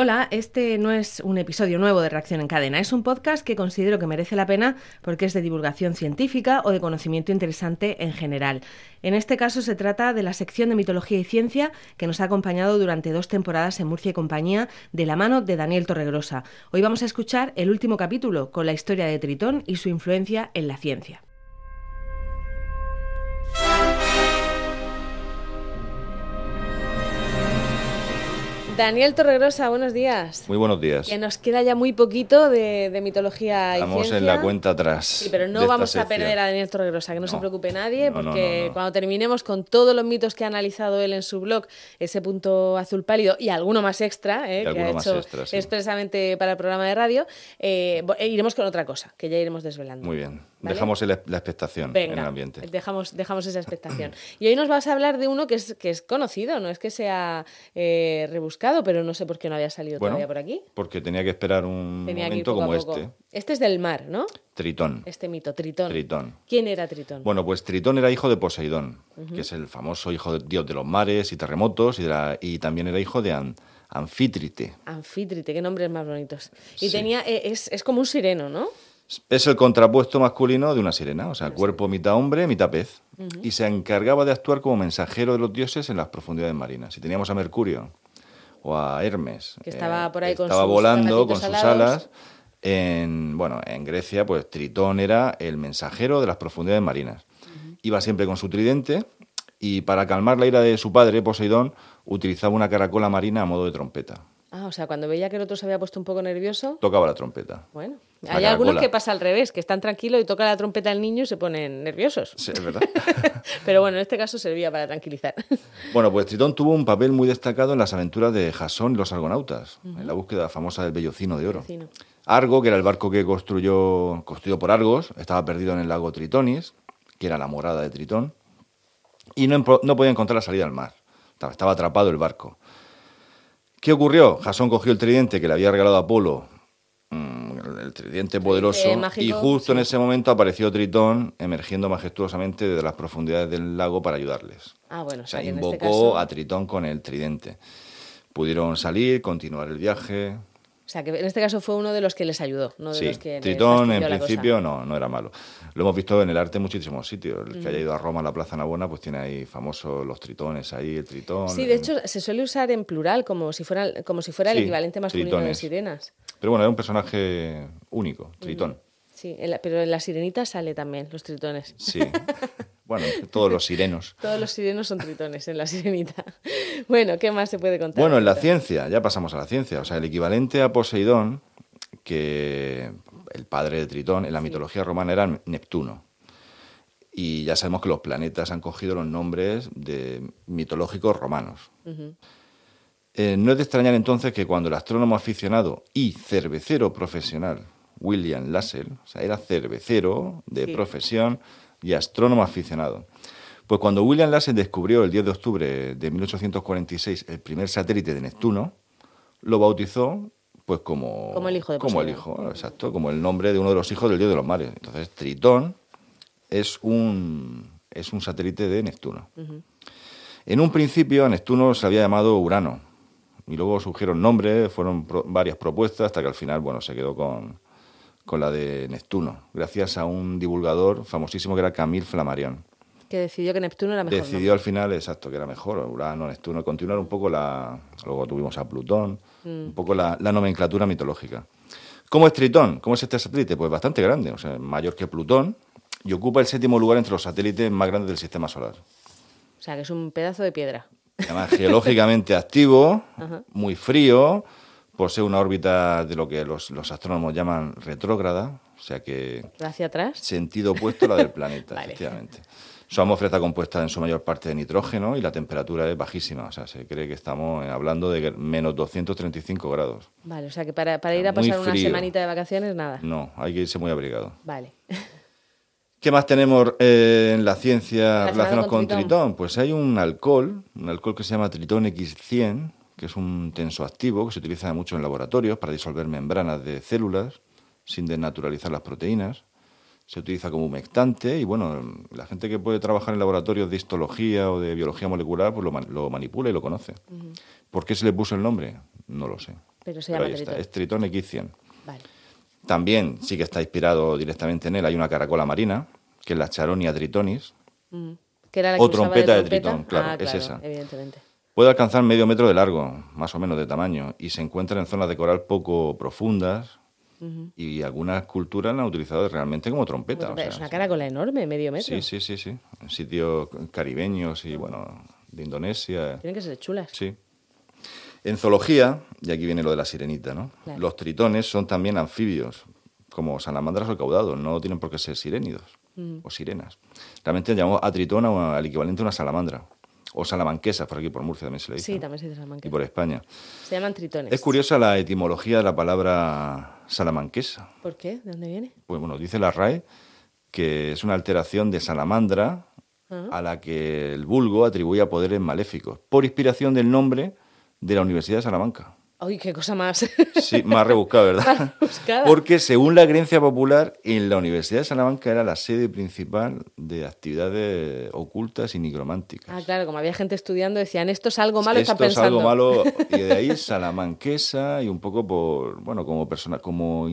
Hola, este no es un episodio nuevo de Reacción en Cadena, es un podcast que considero que merece la pena porque es de divulgación científica o de conocimiento interesante en general. En este caso se trata de la sección de mitología y ciencia que nos ha acompañado durante dos temporadas en Murcia y compañía de la mano de Daniel Torregrosa. Hoy vamos a escuchar el último capítulo con la historia de Tritón y su influencia en la ciencia. Daniel Torregrosa, buenos días. Muy buenos días. Que nos queda ya muy poquito de, mitología y Estamos en la cuenta atrás. Sí, pero no vamos a perder a Daniel Torregrosa, que no, se preocupe nadie, porque cuando terminemos con todos los mitos que ha analizado él en su blog, ese punto azul pálido y alguno más extra, eh, que ha hecho expresamente para el programa de radio, eh, eh, iremos con otra cosa, que ya iremos desvelando. Muy bien. Dejamos la expectación en el ambiente. Dejamos, dejamos esa expectación. y hoy nos vas a hablar de uno que es, que es conocido, no es que sea rebuscado pero no sé por qué no había salido todavía por aquí. Porque tenía que esperar un momento como este. Este es del mar, ¿no? Tritón. Este mito, Tritón. Tritón. ¿Quién era Tritón? Bueno, pues Tritón era hijo de Poseidón, que es el famoso hijo de dios de los mares y terremotos, y, y también era hijo de Anfítrite. Anfítrite, qué nombres más bonitos. Y tenía, eh, es, es como un sireno, ¿no? Es el contrapuesto masculino de una sirena, o sea, cuerpo mitad hombre, mitad pez. Y se encargaba de actuar como mensajero de los dioses en las profundidades marinas. Si teníamos a Mercurio, o a Hermes. Que estaba eh, por ahí estaba volando con sus alas. En, bueno, en Grecia, pues Tritón era el mensajero de las profundidades marinas. Iba siempre con su tridente y para calmar la ira de su padre, Poseidón, utilizaba una caracola marina a modo de trompeta. Ah, o sea, cuando veía que el otro se había puesto un poco nervioso. Tocaba la trompeta. Bueno. Hay algunos que pasa al revés, que están tranquilos y toca la trompeta al niño y se ponen nerviosos. Sí, es verdad. Pero bueno, en este caso servía para tranquilizar. Bueno, pues Tritón tuvo un papel muy destacado en las aventuras de Jasón y los argonautas, en la búsqueda famosa del vellocino de oro. Argo, que era el barco que construyó, construido por Argos, estaba perdido en el lago Tritonis, que era la morada de Tritón, y no, no podía encontrar la salida al mar. Estaba atrapado el barco. ¿Qué ocurrió? Jasón cogió el tridente que le había regalado Apolo, mm, el tridente poderoso, y justo en ese momento apareció Tritón emergiendo majestuosamente desde las profundidades del lago para ayudarles. Ah, bueno, o sea, este invocó a Tritón con el tridente. Pudieron salir, continuar el viaje, o sea, que en este caso fue uno de los que les ayudó, no de los que Tritón en principio no, no era malo. Lo hemos visto en el arte en muchísimos sitios. El que haya ido a Roma a la Plaza Navona, pues tiene ahí famosos los tritones ahí, el tritón. Sí, de hecho se suele usar en plural, como si fuera, como si fuera el equivalente masculino de sirenas. Pero bueno, era un personaje único, tritón. Sí, pero en la sirenita sale también, los tritones. Sí. Bueno, todos los sirenos. todos los sirenos son tritones en la sirenita. Bueno, ¿qué más se puede contar? Bueno, en la ciencia, ya pasamos a la ciencia. O sea, el equivalente a Poseidón, que el padre de Tritón, en la mitología romana era Neptuno. Y ya sabemos que los planetas han cogido los nombres de mitológicos romanos. Eh, no es de extrañar entonces que cuando el astrónomo aficionado y cervecero profesional William Lassell, o sea, era cervecero de profesión, y astrónomo aficionado. Pues cuando William Lassell descubrió el 10 de octubre de 1846 el primer satélite de Neptuno, lo bautizó pues como, como el hijo de como el hijo, exacto, como el nombre de uno de los hijos del dios de los mares. Entonces, Tritón es un, es un satélite de Neptuno. En un principio a Neptuno se había llamado Urano y luego surgieron nombres, fueron varias propuestas hasta que al final, bueno, se quedó con, con la de Neptuno, gracias a un divulgador famosísimo que era Camille Flammarion. Que decidió que Neptuno era mejor. Decidió al final, exacto, que era mejor, Urano, Neptuno, continuar un poco la... Luego tuvimos a Plutón, mm. un poco la, nomenclatura mitológica. ¿Cómo es Tritón? ¿Cómo es este satélite? Pues bastante grande, o sea, mayor que Plutón, y ocupa el séptimo lugar entre los satélites más grandes del sistema solar. O sea, que es un pedazo de piedra. Además, geológicamente activo, muy frío, posee una órbita de lo que los, astrónomos llaman retrógrada, o sea que... ¿Hacia atrás? Sentido opuesto a la del planeta, efectivamente. Su atmósfera está compuesta en su mayor parte de nitrógeno y la temperatura es bajísima. O sea, se cree que estamos hablando de menos 235 grados. Vale, o sea que para, ir a pasar una semanita de vacaciones, nada. No, hay que irse muy abrigado. Vale. ¿Qué más tenemos eh, en la ciencia relacionada con, con tritón? Pues hay un alcohol, un alcohol que se llama Tritón X100, que es un tensoactivo que se utiliza mucho en laboratorios para disolver membranas de células sin desnaturalizar las proteínas. Se utiliza como humectante y bueno, la gente que puede trabajar en laboratorios de histología o de biología molecular pues lo, manipula y lo conoce. ¿Por qué se le puso el nombre? No lo sé. Pero se llama ahí está, tritón. es Tritón X100. Vale. También sí que está inspirado directamente en él. Hay una caracola marina, que es la Charonia tritonis. Que era la que O usaba trompeta de tritón, claro, Ah, es claro, esa. Evidentemente. Puede alcanzar medio metro de largo, más o menos de tamaño, y se encuentra en zonas de coral poco profundas. Y algunas culturas la han utilizado realmente como trompeta. o es sea, una caracola enorme, medio metro. Sí, sí, sí, sí. En sitios caribeños y, bueno, de Indonesia. Tienen que ser chulas. Sí. En zoología, y aquí viene lo de la sirenita, ¿no? Claro. Los tritones son también anfibios, como salamandras o caudados, no tienen por qué ser sirénidos o sirenas. Realmente llamamos a tritón a- al equivalente a una salamandra, o salamanquesa, por aquí por Murcia también se le dice. Sí, ¿no? también se dice Y salamanquesa. por España. Se llaman tritones. Es curiosa la etimología de la palabra salamanquesa. ¿Por qué? ¿De dónde viene? Pues bueno, dice la RAE que es una alteración de salamandra Ah. a la que el vulgo atribuía poderes maléficos, por inspiración del nombre de la Universidad de Salamanca. Uy, qué cosa más. Sí, más rebuscado, ¿verdad? Más rebuscada. Porque según la creencia popular, en la Universidad de Salamanca era la sede principal de actividades ocultas y nigrománticas. ah, claro, como había gente estudiando, decían, esto es algo malo, Esto están es pensando. algo malo y de ahí salamanquesa y un poco por, bueno, como persona, como...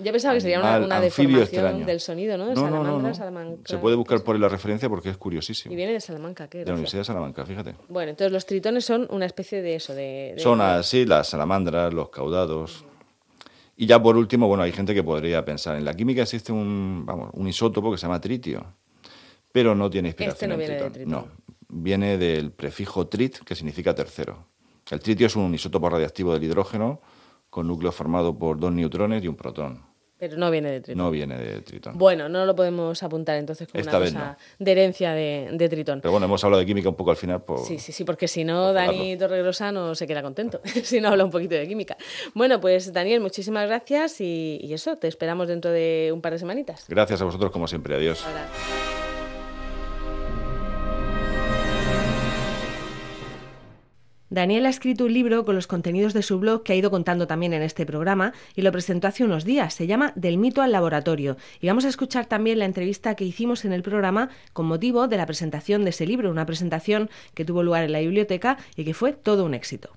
Yo pensaba que sería una, una deformación extraño. del sonido, ¿no? De No, no, no, salamandra, no. salamanca. Se puede buscar por ahí la referencia porque es curiosísimo. Y viene de Salamanca, qué De la. Universidad de Salamanca, fíjate. Bueno, entonces los tritones son una especie de eso, de... de- Son así las salamandras, los caudados. Y ya por último, bueno, hay gente que podría pensar, en la química existe un, vamos, un isótopo que se llama tritio, pero no tiene inspiración Este no en viene de tritón. tritón. No, viene del prefijo trit, que significa tercero. El tritio es un isótopo radiactivo del hidrógeno con núcleo formado por dos neutrones y un protón. Pero no viene de tritón. No viene de tritón. Bueno, no lo podemos apuntar entonces como Esta una cosa de herencia de, de tritón. Pero bueno, hemos hablado de química un poco al final. Por... Sí, sí, sí, porque si no, por Dani. Torregrosa no se queda contento, si no habla un poquito de química. Bueno, pues Daniel, muchísimas gracias y, y eso, te esperamos dentro de un par de semanitas. Gracias a vosotros como siempre. Adiós. Ahora. Daniel ha escrito un libro con los contenidos de su blog que ha ido contando también en este programa y lo presentó hace unos días. Se llama Del mito al laboratorio. Y vamos a escuchar también la entrevista que hicimos en el programa con motivo de la presentación de ese libro, una presentación que tuvo lugar en la biblioteca y que fue todo un éxito.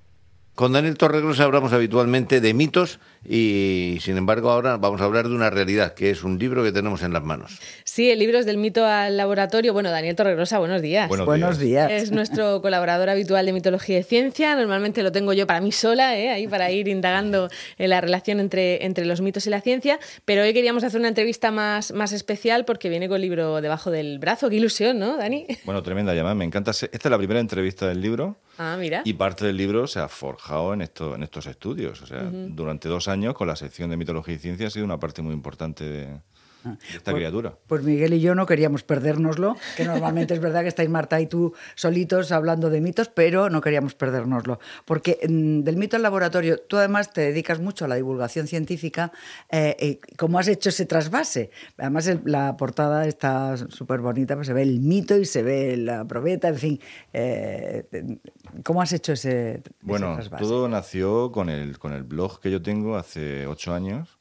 Con Daniel Torregrosa hablamos habitualmente de mitos y, sin embargo, ahora vamos a hablar de una realidad, que es un libro que tenemos en las manos. Sí, el libro es del mito al laboratorio. Bueno, Daniel Torregrosa, buenos días. Buenos Buenos días. Es nuestro colaborador habitual de mitología y ciencia. Normalmente lo tengo yo para mí sola, ¿eh? ahí para ir indagando en la relación entre, entre los mitos y la ciencia. Pero hoy queríamos hacer una entrevista más, más especial porque viene con el libro debajo del brazo. Qué ilusión, ¿no, Dani? Bueno, tremenda llamada. Me encanta. ser- Esta es la primera entrevista del libro. Ah, mira. Y parte del libro se ha forjado en, esto, en estos estudios. O sea, durante dos años con la sección de mitología y ciencia ha sido una parte muy importante de, de esta criatura. Pues Miguel y yo no queríamos perdérnoslo, que normalmente es verdad que estáis Marta y tú solitos hablando de mitos, pero no queríamos perdérnoslo. Porque mm, del mito al laboratorio, tú además te dedicas mucho a la divulgación científica, eh, y ¿cómo has hecho ese trasvase? Además el- la portada está súper bonita, pues se ve el mito y se ve la probeta, en fin. eh, ¿Cómo has hecho ese, ese Bueno, trasvase? todo nació con el, con el blog que yo tengo hace ocho años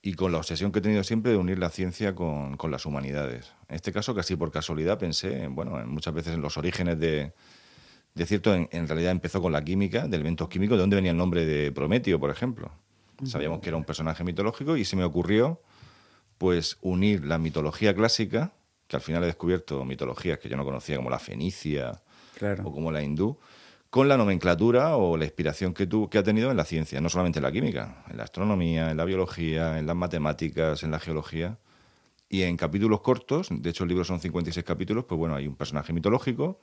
y con la obsesión que he tenido siempre de unir la ciencia con, con las humanidades. En este caso, casi por casualidad, pensé, en, bueno, en muchas veces en los orígenes de, de cierto, en, en realidad empezó con la química, de elementos químicos, de dónde venía el nombre de Prometeo, por ejemplo. Sabíamos que era un personaje mitológico y se me ocurrió pues unir la mitología clásica, que al final he descubierto mitologías que yo no conocía, como la fenicia Claro. o como la hindú, con la nomenclatura o la inspiración que, tu, que ha tenido en la ciencia, no solamente en la química, en la astronomía, en la biología, en las matemáticas, en la geología. Y en capítulos cortos, de hecho el libro son 56 capítulos, pues bueno, hay un personaje mitológico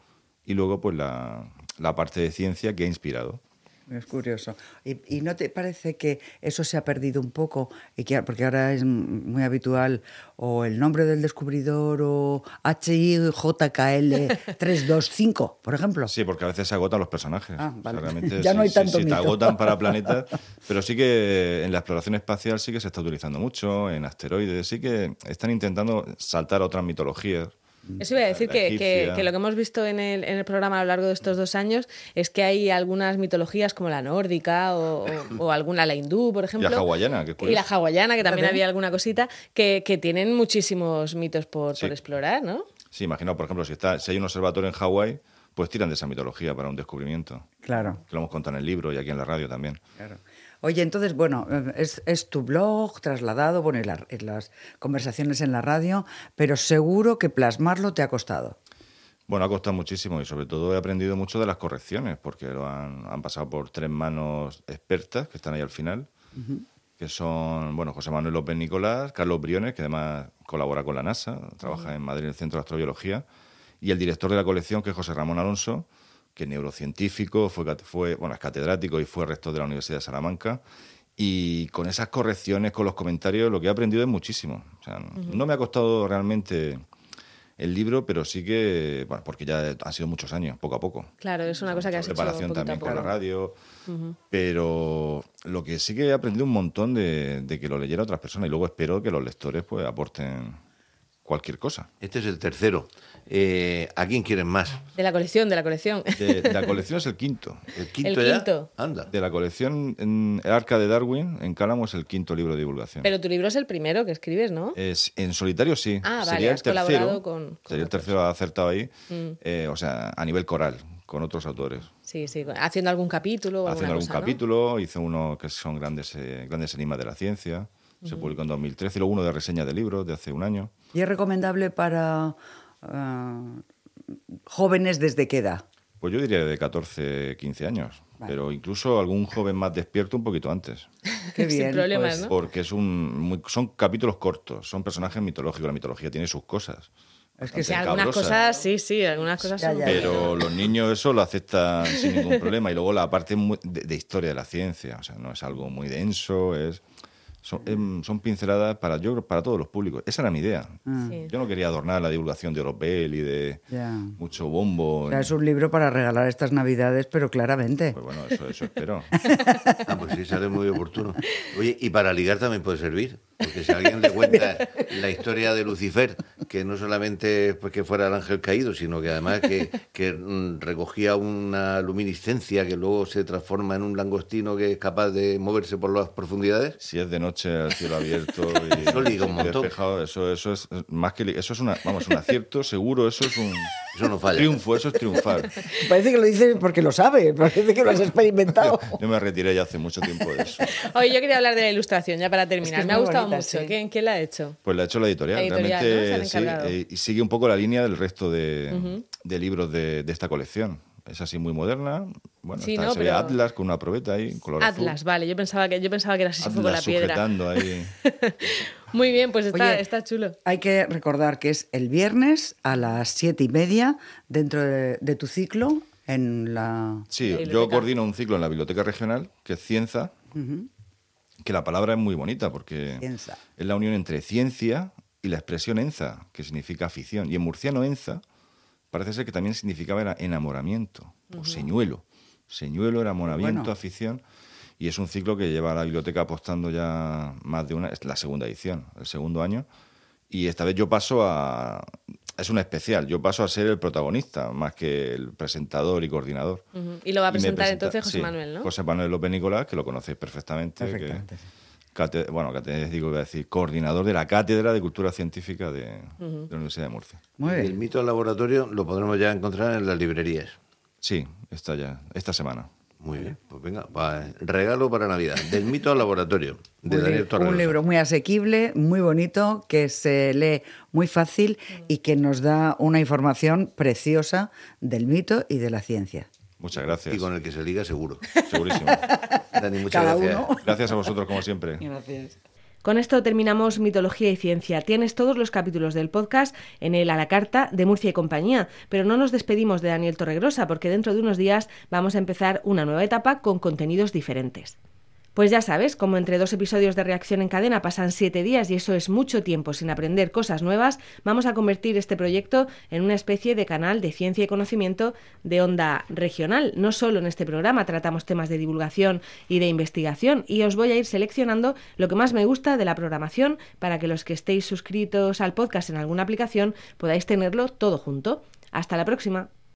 y luego pues la, la parte de ciencia que ha inspirado. Es curioso. ¿Y, y no te parece que eso se ha perdido un poco? Y que, porque ahora es muy habitual o el nombre del descubridor o HIJKL 325, por ejemplo. Sí, porque a veces se agotan los personajes. Ah, vale. realmente Ya no hay tanto sí, te mito. agotan para planetas, pero sí que en la exploración espacial sí que se está utilizando mucho, en asteroides, sí que están intentando saltar a otras mitologías. Eso iba a decir La que, que- lo que hemos visto en el, en el programa a lo largo de estos dos años es que hay algunas mitologías como la nórdica o, o- o alguna, la hindú, por ejemplo. hawaiana, que Y la hawaiana, que también había alguna cosita, que, que tienen muchísimos mitos por, Sí. por explorar, ¿no? Sí, imagino, por ejemplo, si, está, si hay un observatorio en Hawái, pues tiran de esa mitología para un descubrimiento. Claro. Que lo hemos contado en el libro y aquí en la radio también. Claro. Oye, entonces, bueno, eh, es, es tu blog trasladado, bueno, y la- y las conversaciones en la radio, pero seguro que plasmarlo te ha costado. Bueno, ha costado muchísimo y sobre todo he aprendido mucho de las correcciones, porque lo han, han pasado por tres manos expertas que están ahí al final, que son, bueno, José Manuel López Nicolás, Carlos Briones, que además colabora con la NASA, trabaja en Madrid en el Centro de Astrobiología, y el director de la colección, que es José Ramón Alonso, que es neurocientífico, fue, fue, bueno, es catedrático y fue rector de la Universidad de Salamanca. Y con esas correcciones, con los comentarios, lo que he aprendido es muchísimo. O sea, no me ha costado realmente el libro, pero sí que, bueno, porque ya han sido muchos años, poco a poco. Claro, es una cosa que has hecho Preparación a también con la radio. Pero lo que sí que he aprendido un montón de, de que lo leyera otras personas y luego espero que los lectores pues aporten cualquier cosa. Este es el tercero. Eh, ¿A quién quieren más? De la colección, de la colección. De, de la colección es el quinto. ¿El quinto El ya? quinto. Anda. De la colección en el Arca de Darwin, en Cálamo, es el quinto libro de divulgación. Pero tu libro es el primero que escribes, ¿no? Es, en solitario sí. Ah, vale, sería el has colaborado tercero. con- con sería el otros. tercero acertado ahí. Mm. eh, o sea, a nivel coral, con otros autores. Sí, sí, haciendo algún capítulo o Haciendo algún cosa, ¿no? capítulo, hice uno que son grandes, eh, grandes enigmas de la ciencia. Se publicó en 2013 y luego uno de reseña de libros de hace un año. ¿Y es recomendable para ah, jóvenes desde qué edad? Pues yo diría de 14, 15 años. Pero incluso algún joven más despierto un poquito antes. Qué Sin bien. problemas, pues. ¿no? Porque es un, muy- son capítulos cortos, son personajes mitológicos. La mitología tiene sus cosas. Es que Sí, algunas cosas, sí, sí, algunas cosas Ya, son... ya, Pero los niños eso lo aceptan sin ningún problema. Y luego la parte muy- de, de historia de la ciencia. O sea, no es algo muy denso, es... Son, em, son pinceladas para yo creo, para todos los públicos. Esa era mi idea. Sí. Yo no quería adornar la divulgación de Oropel y de mucho bombo. O sea, es un libro para regalar estas navidades, pero claramente. Pues bueno, eso, eso espero. Ah, pues sí, sale muy oportuno. Oye, y para ligar también puede servir. Porque si alguien le cuenta la historia de Lucifer, que no solamente es porque fuera el ángel caído, sino que además que, que, mm, recogía una luminiscencia que luego se transforma en un langostino que es capaz de moverse por las profundidades. Si es de noche al cielo abierto y Eso montón. despejado, eso, eso es más que eso es una, vamos, un acierto seguro, eso es un Eso no falla. triunfo, eso es triunfar. Parece que lo dice porque lo sabe, parece que lo has experimentado. Yo me retiré ya hace mucho tiempo de eso. Oye, yo quería hablar de la ilustración, ya para terminar. es Me ha gustado bonita, mucho. sí. ¿Quién, quién la ha hecho? Pues la ha hecho la editorial. La editorial. Realmente sí, eh, y sigue un poco la línea del resto de, de libros de, de esta colección. Es así muy moderna. Bueno, Sí, está- ¿no? se ve Pero- Atlas con una probeta ahí, color azul. Atlas, vale. Yo pensaba que, yo pensaba que era así con la Atlas piedra. sujetando ahí. Muy bien, pues está, Oye, está chulo. Hay que recordar que es el viernes a las siete y media dentro de, de tu ciclo en la... Sí, La yo coordino un ciclo en la biblioteca regional, que es Cienza, que la palabra es muy bonita porque Cienza. es la unión entre ciencia y la expresión enza, que significa afición. Y en murciano enza parece ser que también significaba enamoramiento, o señuelo. Señuelo, enamoramiento, Bueno. afición. Y es un ciclo que lleva la biblioteca apostando ya más de una, es la segunda edición, el segundo año. Y esta vez yo paso a... Es una especial, yo paso a ser el protagonista más que el presentador y coordinador. Y lo va a presentar presenta- entonces José sí, Manuel, ¿no? José Manuel López Nicolás, que lo conocéis perfectamente. que- Perfectamente, sí. Cate- bueno, catedrático, iba a decir, coordinador de la Cátedra de Cultura Científica de, de la Universidad de Murcia. Muy El mito del laboratorio lo podremos ya encontrar en las librerías. Sí, está ya, esta semana. Muy bien, pues venga, va, regalo para Navidad. Del mito al laboratorio, de Daniel Torregrosa. un libro muy asequible, muy bonito, que se lee muy fácil y que nos da una información preciosa del mito y de la ciencia. Muchas gracias. Y con el que se liga seguro. Segurísimo. Dani, muchas Cada gracias. uno. Gracias a vosotros, como siempre. Gracias. Con esto terminamos Mitología y Ciencia. Tienes todos los capítulos del podcast en el a la carta de Murcia y compañía, pero no nos despedimos de Daniel Torregrosa porque dentro de unos días vamos a empezar una nueva etapa con contenidos diferentes. Pues ya sabes, como entre dos episodios de reacción en cadena pasan siete días y eso es mucho tiempo sin aprender cosas nuevas, vamos a convertir este proyecto en una especie de canal de ciencia y conocimiento de onda regional. No solo en este programa tratamos temas de divulgación y de investigación y os voy a ir seleccionando lo que más me gusta de la programación para que los que estéis suscritos al podcast en alguna aplicación podáis tenerlo todo junto. Hasta la próxima.